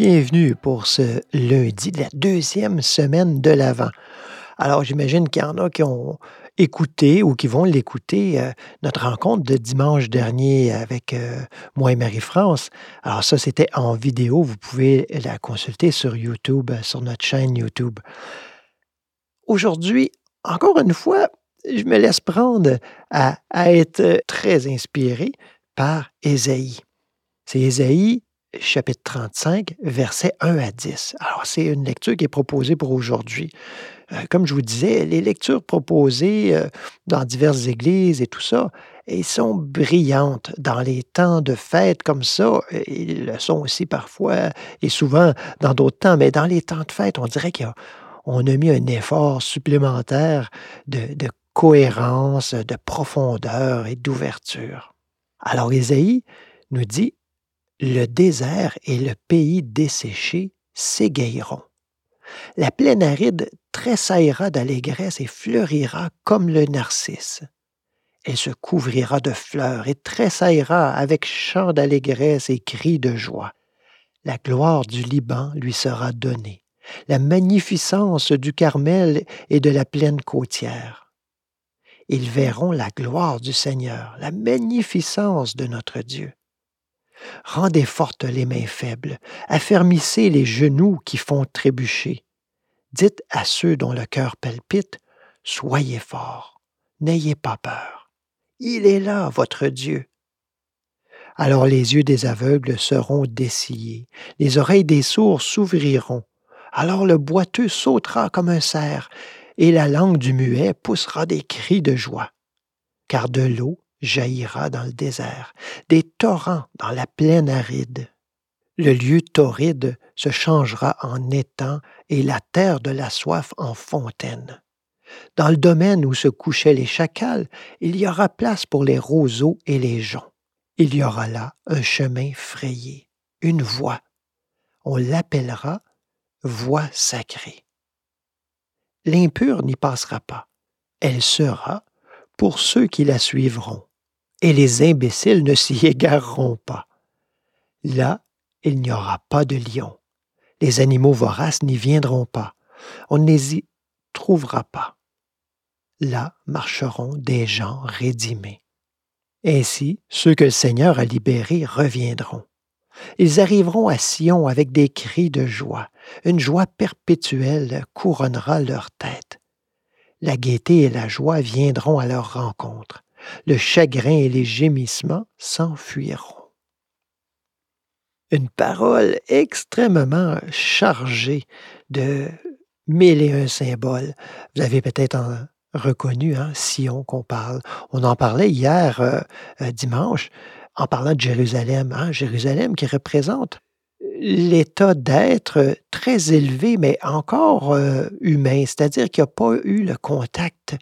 bienvenue pour ce lundi de la deuxième semaine de l'Avent. Alors, j'imagine qu'il y en a qui ont écouté ou qui vont l'écouter, euh, notre rencontre de dimanche dernier avec euh, moi et Marie-France. Alors ça, c'était en vidéo. Vous pouvez la consulter sur YouTube, euh, sur notre chaîne YouTube. Aujourd'hui, encore une fois, je me laisse prendre à, être très inspiré par Ésaïe. C'est Ésaïe chapitre 35, versets 1 à 10. Alors, c'est une lecture qui est proposée pour aujourd'hui. Euh, comme je vous disais, les lectures proposées euh, dans diverses églises et tout ça, elles sont brillantes dans les temps de fête comme ça. Ils le sont aussi parfois et souvent dans d'autres temps, mais dans les temps de fête, on dirait qu'on a, mis un effort supplémentaire de, de cohérence, de profondeur et d'ouverture. Alors, Ésaïe nous dit le désert et le pays desséché s'égayeront. La plaine aride tressaillera d'allégresse et fleurira comme le narcisse. Elle se couvrira de fleurs et tressaillera avec chants d'allégresse et cris de joie. La gloire du Liban lui sera donnée, la magnificence du Carmel et de la plaine côtière. Ils verront la gloire du Seigneur, la magnificence de notre Dieu. Rendez fortes les mains faibles, affermissez les genoux qui font trébucher. Dites à ceux dont le cœur palpite, Soyez forts, n'ayez pas peur. Il est là, votre Dieu. Alors les yeux des aveugles seront dessillés, les oreilles des sourds s'ouvriront. Alors le boiteux sautera comme un cerf, et la langue du muet poussera des cris de joie. Car de l'eau jaillira dans le désert, des torrents dans la plaine aride. Le lieu torride se changera en étang et la terre de la soif en fontaine. Dans le domaine où se couchaient les chacals, il y aura place pour les roseaux et les joncs. Il y aura là un chemin frayé, une voie. On l'appellera voie sacrée. L'impure n'y passera pas. Elle sera pour ceux qui la suivront et les imbéciles ne s'y égareront pas. Là, il n'y aura pas de lions. Les animaux voraces n'y viendront pas. On ne les y trouvera pas. Là marcheront des gens rédimés. Ainsi, ceux que le Seigneur a libérés reviendront. Ils arriveront à Sion avec des cris de joie. Une joie perpétuelle couronnera leur tête. La gaieté et la joie viendront à leur rencontre le chagrin et les gémissements s'enfuiront. Une parole extrêmement chargée de mille et un symboles. Vous avez peut-être reconnu hein, Sion qu'on parle. On en parlait hier euh, euh, dimanche en parlant de Jérusalem. Hein, Jérusalem qui représente l'état d'être très élevé, mais encore euh, humain, c'est-à-dire qu'il n'y a pas eu le contact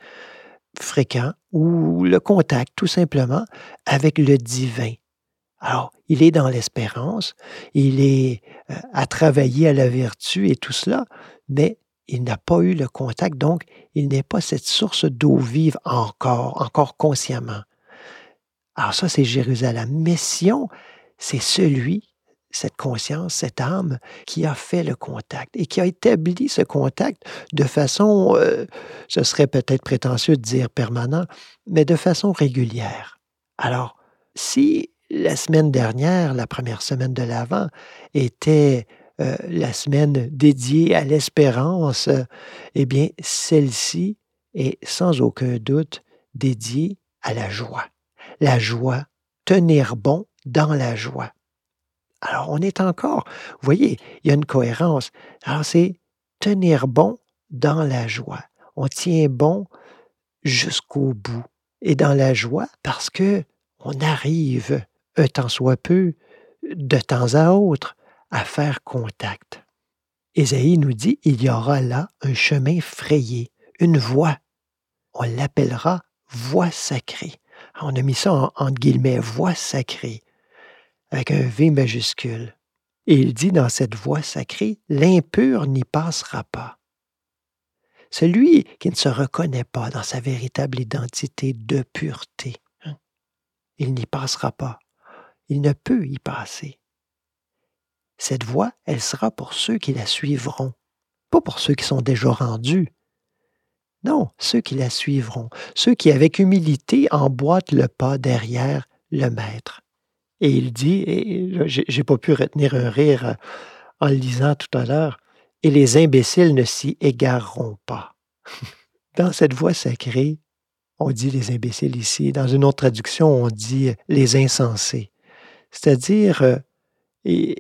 fréquent ou le contact tout simplement avec le divin. Alors, il est dans l'espérance, il est euh, à travailler à la vertu et tout cela, mais il n'a pas eu le contact, donc il n'est pas cette source d'eau vive encore, encore consciemment. Alors ça, c'est Jérusalem. Mais Sion, c'est celui cette conscience, cette âme qui a fait le contact et qui a établi ce contact de façon, euh, ce serait peut-être prétentieux de dire permanent, mais de façon régulière. Alors, si la semaine dernière, la première semaine de l'Avent, était euh, la semaine dédiée à l'espérance, eh bien, celle-ci est sans aucun doute dédiée à la joie. La joie, tenir bon dans la joie. Alors, on est encore, vous voyez, il y a une cohérence. Alors, c'est tenir bon dans la joie. On tient bon jusqu'au bout. Et dans la joie, parce que on arrive, un temps soit peu, de temps à autre, à faire contact. Ésaïe nous dit, il y aura là un chemin frayé, une voie. On l'appellera voie sacrée. On a mis ça en, entre guillemets, voie sacrée avec un V majuscule. Et il dit dans cette voix sacrée, l'impur n'y passera pas. Celui qui ne se reconnaît pas dans sa véritable identité de pureté, hein, il n'y passera pas. Il ne peut y passer. cette voie, elle sera pour ceux qui la suivront, pas pour ceux qui sont déjà rendus. Non, ceux qui la suivront, ceux qui avec humilité emboîtent le pas derrière le maître. Et il dit, et j'ai pas pu retenir un rire euh, en le lisant tout à l'heure, et les imbéciles ne s'y égareront pas. Dans cette voie sacrée, on dit les imbéciles ici. Dans une autre traduction, on dit les insensés. C'est-à-dire, euh,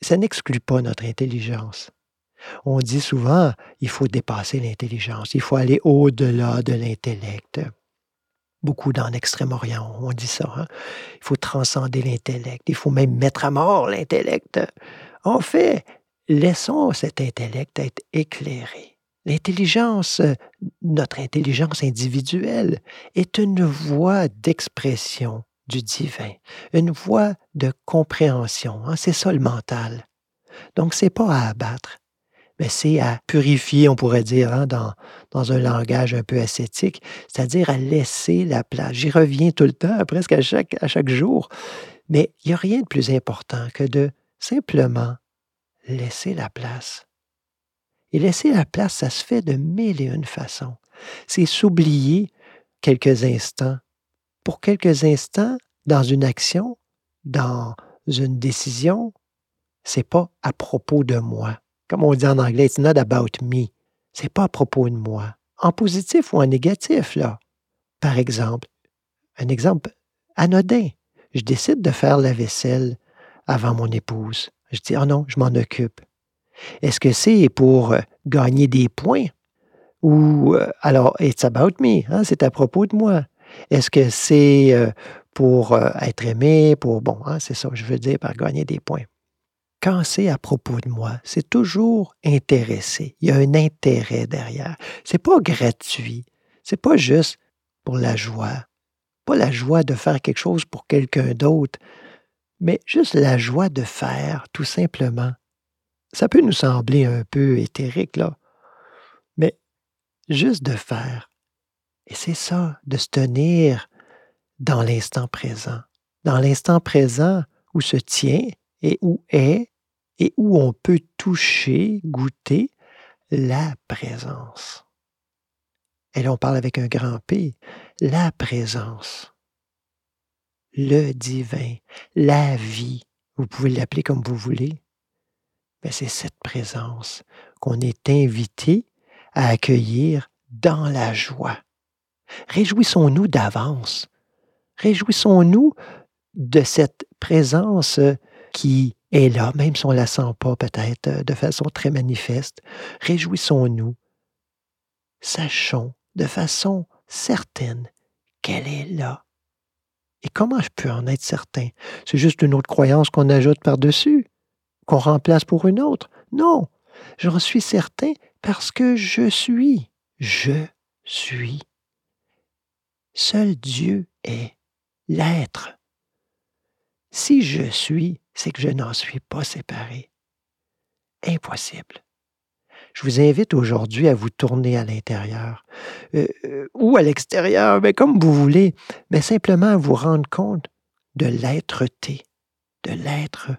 ça n'exclut pas notre intelligence. On dit souvent, il faut dépasser l'intelligence, il faut aller au-delà de l'intellect. Beaucoup dans l'Extrême-Orient, on dit ça. Hein. Il faut transcender l'intellect, il faut même mettre à mort l'intellect. En fait, laissons cet intellect être éclairé. L'intelligence, notre intelligence individuelle, est une voie d'expression du divin, une voie de compréhension. Hein, c'est ça mental. Donc, c'est pas à abattre, c'est à purifier, on pourrait dire, hein, dans, dans un langage un peu ascétique, c'est-à-dire à laisser la place. J'y reviens tout le temps, presque à chaque, à chaque jour. Mais il n'y a rien de plus important que de simplement laisser la place. Et laisser la place, ça se fait de mille et une façons. C'est s'oublier quelques instants pour quelques instants dans une action, dans une décision, c'est pas à propos de moi. Comme on dit en anglais, it's not about me. C'est pas à propos de moi. En positif ou en négatif, là. Par exemple, un exemple anodin. Je décide de faire la vaisselle avant mon épouse. Je dis, oh non, je m'en occupe. Est-ce que c'est pour euh, gagner des points? Ou, euh, alors, it's about me, hein, c'est à propos de moi. Est-ce que c'est euh, pour être aimé, pour, bon, hein, c'est ça que je veux dire par gagner des points. Quand c'est à propos de moi, c'est toujours intéressé. Il y a un intérêt derrière. C'est pas gratuit. C'est pas juste pour la joie. Pas la joie de faire quelque chose pour quelqu'un d'autre, mais juste la joie de faire, tout simplement. Ça peut nous sembler un peu éthérique, là, mais juste de faire. Et c'est ça, de se tenir dans l'instant présent. Dans l'instant présent où se tient et où est et où on peut toucher, goûter la présence. Et là, on parle avec un grand P, la présence, le divin, la vie. Vous pouvez l'appeler comme vous voulez. Mais c'est cette présence qu'on est invité à accueillir dans la joie. Réjouissons-nous d'avance. Réjouissons-nous de cette présence qui est là, même si on ne la sent pas peut-être de façon très manifeste. Réjouissons-nous. Sachons de façon certaine qu'elle est là. Et comment je peux en être certain? C'est juste une autre croyance qu'on ajoute par-dessus, qu'on remplace pour une autre. Non, j'en suis certain parce que je suis. Je suis. Seul Dieu est l'être. Si je suis, c'est que je n'en suis pas séparé. Impossible. Je vous invite aujourd'hui à vous tourner à l'intérieur euh, euh, ou à l'extérieur, mais comme vous voulez, mais simplement à vous rendre compte de l'être-té, de l'être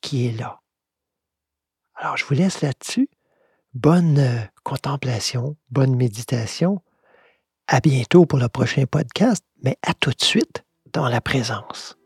qui est là. Alors, je vous laisse là-dessus. Bonne euh, contemplation, bonne méditation. À bientôt pour le prochain podcast, mais à tout de suite dans la présence.